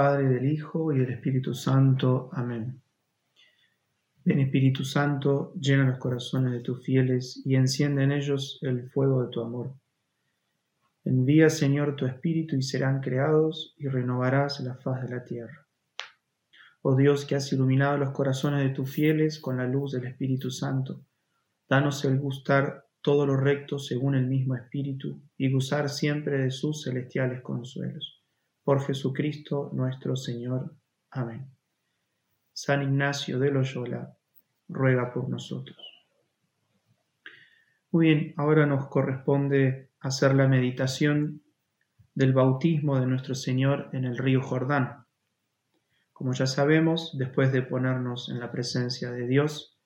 Padre, del Hijo y del Espíritu Santo. Amén. Ven Espíritu Santo, llena los corazones de tus fieles y enciende en ellos el fuego de tu amor. Envía, Señor, tu Espíritu y serán creados y renovarás la faz de la tierra. Oh Dios, que has iluminado los corazones de tus fieles con la luz del Espíritu Santo, danos el gustar todo lo recto según el mismo Espíritu y gozar siempre de sus celestiales consuelos. Por Jesucristo nuestro Señor. Amén. San Ignacio de Loyola, ruega por nosotros. Muy bien, ahora nos corresponde hacer la meditación del bautismo de nuestro Señor en el río Jordán. Como ya sabemos, después de ponernos en la presencia de Dios,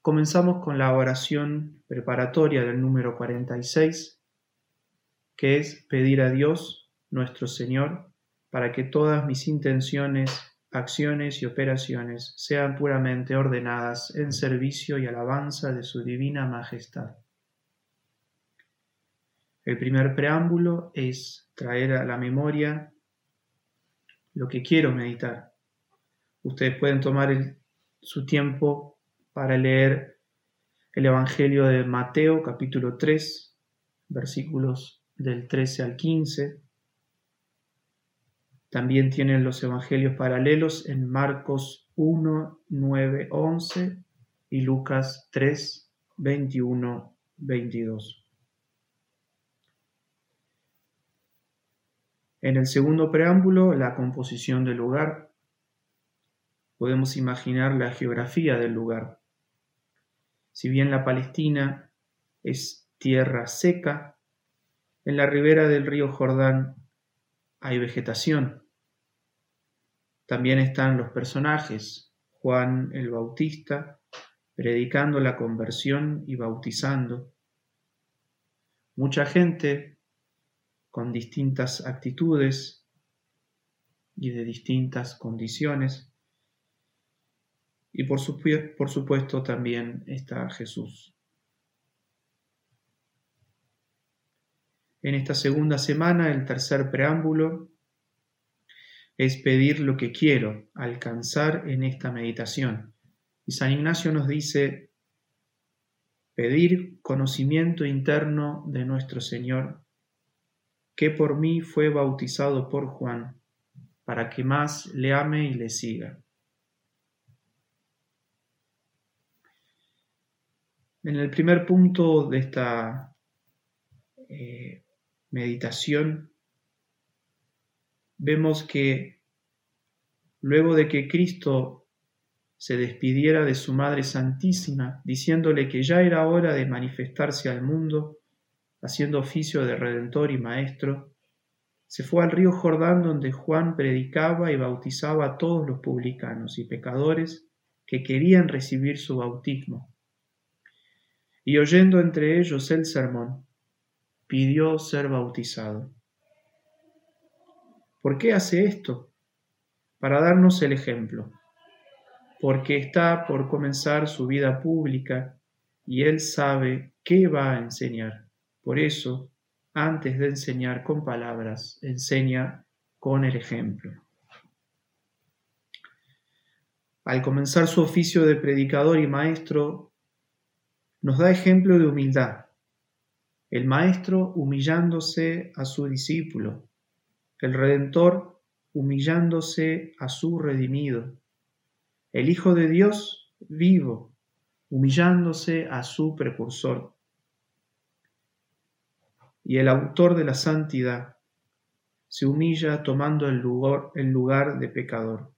Comenzamos con la oración preparatoria del número 46, que es pedir a Dios, nuestro Señor, para que todas mis intenciones, acciones y operaciones sean puramente ordenadas en servicio y alabanza de su divina majestad. El primer preámbulo es traer a la memoria lo que quiero meditar. Ustedes pueden tomar su tiempo para leer el Evangelio de Mateo capítulo 3, versículos del 13 al 15. También tienen los Evangelios paralelos en Marcos 1, 9, 11 y Lucas 3, 21, 22. En el segundo preámbulo, la composición del lugar. Podemos imaginar la geografía del lugar. Si bien la Palestina es tierra seca, en la ribera del río Jordán hay vegetación. También están los personajes, Juan el Bautista, predicando la conversión y bautizando. Mucha gente con distintas actitudes y de distintas condiciones. Y por, por supuesto también está Jesús. En esta segunda semana, el tercer preámbulo es pedir lo que quiero alcanzar en esta meditación. Y San Ignacio nos dice, pedir conocimiento interno de nuestro Señor, que por mí fue bautizado por Juan, para que más le ame y le siga. En el primer punto de esta eh, meditación vemos que luego de que Cristo se despidiera de su Madre Santísima, diciéndole que ya era hora de manifestarse al mundo, haciendo oficio de Redentor y Maestro, se fue al río Jordán donde Juan predicaba y bautizaba a todos los publicanos y pecadores que querían recibir su bautismo y oyendo entre ellos el sermón, pidió ser bautizado. ¿Por qué hace esto? Para darnos el ejemplo, porque está por comenzar su vida pública y él sabe qué va a enseñar. Por eso, antes de enseñar con palabras, enseña con el ejemplo. Al comenzar su oficio de predicador y maestro, nos da ejemplo de humildad. El Maestro humillándose a su discípulo, el Redentor humillándose a su redimido, el Hijo de Dios vivo, humillándose a su precursor, y el autor de la santidad se humilla tomando el lugar, el lugar de pecador.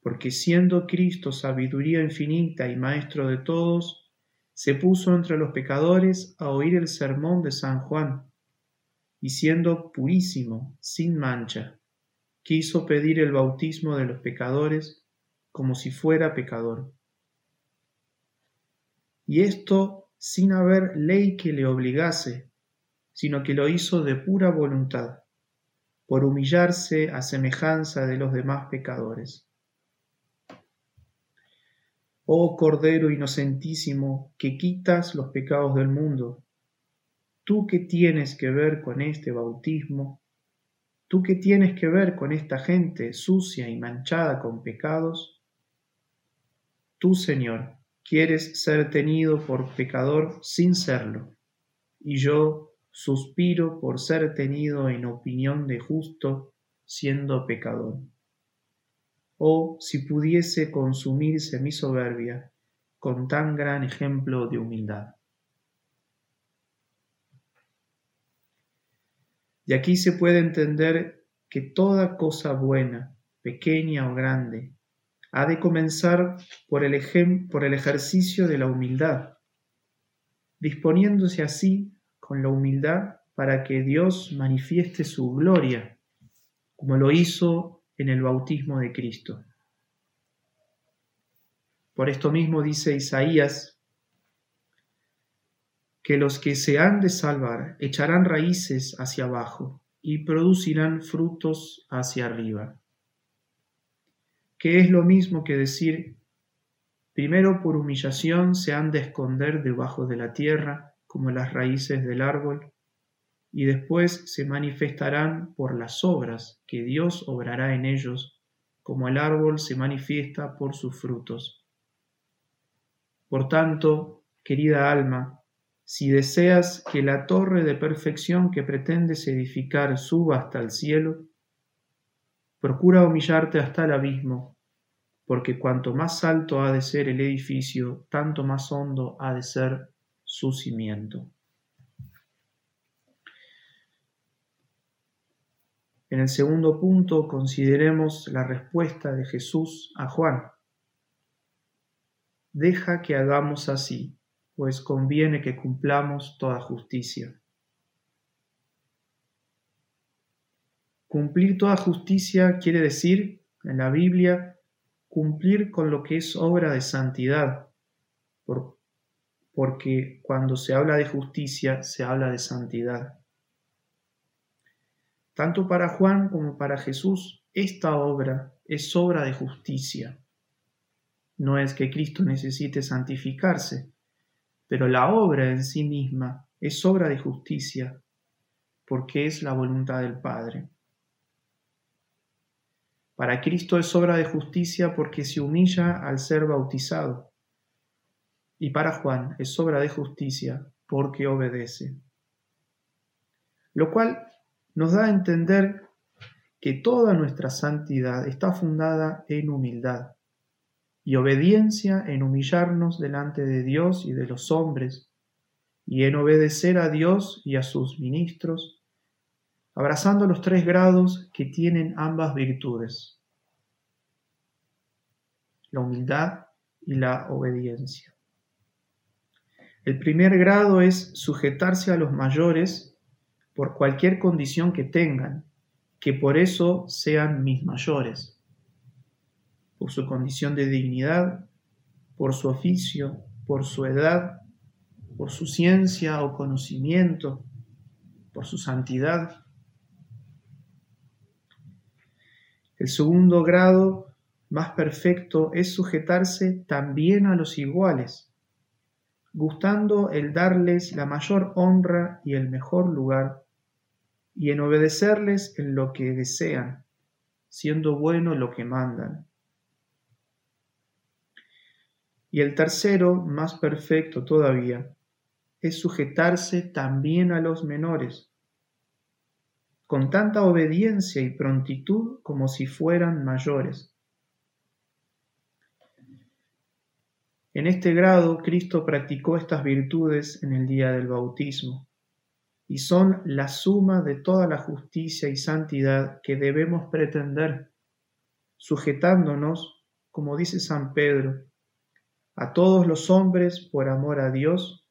Porque siendo Cristo sabiduría infinita y Maestro de todos, se puso entre los pecadores a oír el sermón de San Juan, y siendo purísimo, sin mancha, quiso pedir el bautismo de los pecadores como si fuera pecador. Y esto sin haber ley que le obligase, sino que lo hizo de pura voluntad, por humillarse a semejanza de los demás pecadores Oh Cordero inocentísimo, que quitas los pecados del mundo, tú que tienes que ver con este bautismo, ¿Tú qué tienes que ver con esta gente sucia y manchada con pecados? Tú, Señor, quieres ser tenido por pecador sin serlo, y yo suspiro por ser tenido en opinión de justo siendo pecador. Oh, si pudiese consumirse mi soberbia con tan gran ejemplo de humildad. De aquí se puede entender que toda cosa buena, pequeña o grande, ha de comenzar por el, por el ejercicio de la humildad, disponiéndose así con la humildad para que Dios manifieste su gloria, como lo hizo en el bautismo de Cristo. Por esto mismo dice Isaías que los que se han de salvar echarán raíces hacia abajo y producirán frutos hacia arriba. Que es lo mismo que decir, primero por humillación se han de esconder debajo de la tierra como las raíces del árbol, y después se manifestarán por las obras que Dios obrará en ellos, como el árbol se manifiesta por sus frutos. Por tanto, querida alma, si deseas que la torre de perfección que pretendes edificar suba hasta el cielo, procura humillarte hasta el abismo, porque cuanto más alto ha de ser el edificio, tanto más hondo ha de ser su cimiento. En el segundo punto consideremos la respuesta de Jesús a Juan. Deja que hagamos así pues conviene que cumplamos toda justicia. Cumplir toda justicia quiere decir, en la Biblia, cumplir con lo que es obra de santidad, porque cuando se habla de justicia se habla de santidad. Tanto para Juan como para Jesús, esta obra es obra de justicia. No es que Cristo necesite santificarse, pero la obra en sí misma es obra de justicia, porque es la voluntad del Padre. Para Cristo es obra de justicia porque se humilla al ser bautizado, y para Juan es obra de justicia porque obedece. Lo cual nos da a entender que toda nuestra santidad está fundada en humildad y obediencia en humillarnos delante de Dios y de los hombres, y en obedecer a Dios y a sus ministros, abrazando los tres grados que tienen ambas virtudes, la humildad y la obediencia. El primer grado es sujetarse a los mayores por cualquier condición que tengan, que por eso sean mis mayores por su condición de dignidad, por su oficio, por su edad, por su ciencia o conocimiento, por su santidad. El segundo grado más perfecto es sujetarse también a los iguales, gustando el darles la mayor honra y el mejor lugar, y en obedecerles en lo que desean, siendo bueno lo que mandan. Y el tercero, más perfecto todavía, es sujetarse también a los menores, con tanta obediencia y prontitud como si fueran mayores. En este grado, Cristo practicó estas virtudes en el día del bautismo, y son la suma de toda la justicia y santidad que debemos pretender, sujetándonos, como dice San Pedro, a todos los hombres por amor a Dios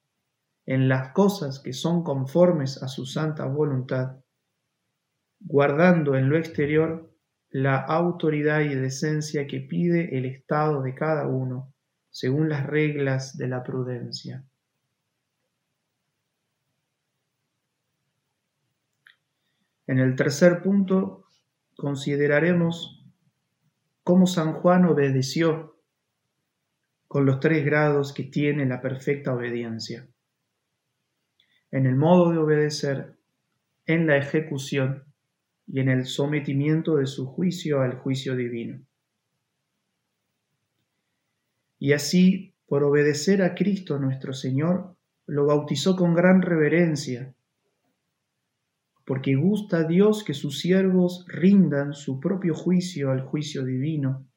en las cosas que son conformes a su santa voluntad, guardando en lo exterior la autoridad y decencia que pide el estado de cada uno, según las reglas de la prudencia. En el tercer punto consideraremos cómo San Juan obedeció con los tres grados que tiene la perfecta obediencia. En el modo de obedecer, en la ejecución y en el sometimiento de su juicio al juicio divino. Y así, por obedecer a Cristo nuestro Señor, lo bautizó con gran reverencia, porque gusta Dios que sus siervos rindan su propio juicio al juicio divino,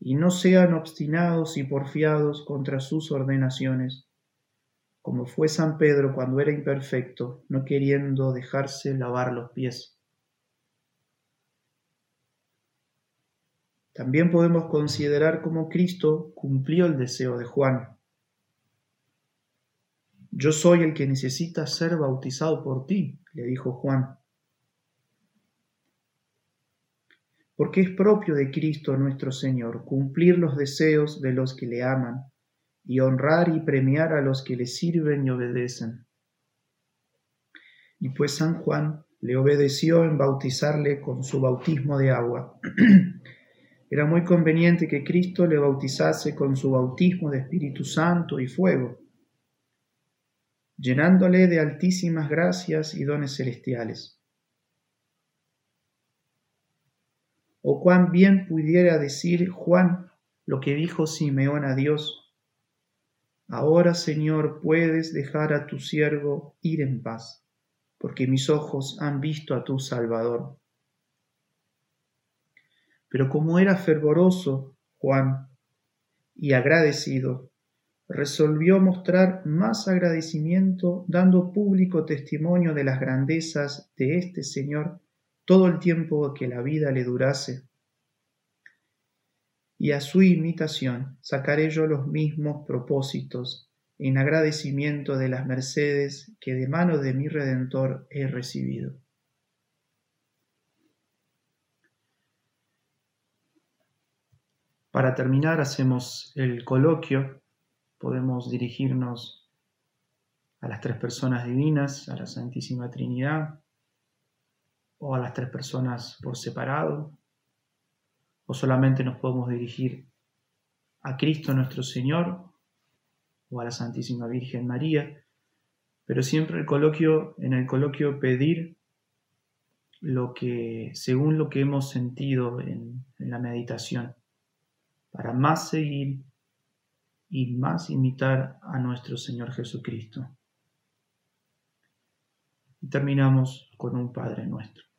y no sean obstinados y porfiados contra sus ordenaciones, como fue San Pedro cuando era imperfecto, no queriendo dejarse lavar los pies. También podemos considerar cómo Cristo cumplió el deseo de Juan. Yo soy el que necesita ser bautizado por ti, le dijo Juan. Porque es propio de Cristo nuestro Señor cumplir los deseos de los que le aman y honrar y premiar a los que le sirven y obedecen. Y pues San Juan le obedeció en bautizarle con su bautismo de agua. Era muy conveniente que Cristo le bautizase con su bautismo de Espíritu Santo y fuego, llenándole de altísimas gracias y dones celestiales. O cuán bien pudiera decir Juan lo que dijo Simeón a Dios. Ahora, Señor, puedes dejar a tu siervo ir en paz, porque mis ojos han visto a tu Salvador pero como era fervoroso Juan y agradecido, resolvió mostrar más agradecimiento dando público testimonio de las grandezas de este Señor todo el tiempo que la vida le durase. Y a su imitación sacaré yo los mismos propósitos en agradecimiento de las mercedes que de mano de mi Redentor he recibido. Para terminar, hacemos el coloquio. Podemos dirigirnos a las tres personas divinas, a la Santísima Trinidad, o a las tres personas por separado, o solamente nos podemos dirigir a Cristo nuestro Señor o a la Santísima Virgen María, pero siempre el coloquio, en el coloquio pedir lo que, según lo que hemos sentido en, en la meditación para más seguir y más imitar a nuestro Señor Jesucristo. Y terminamos con un Padre nuestro.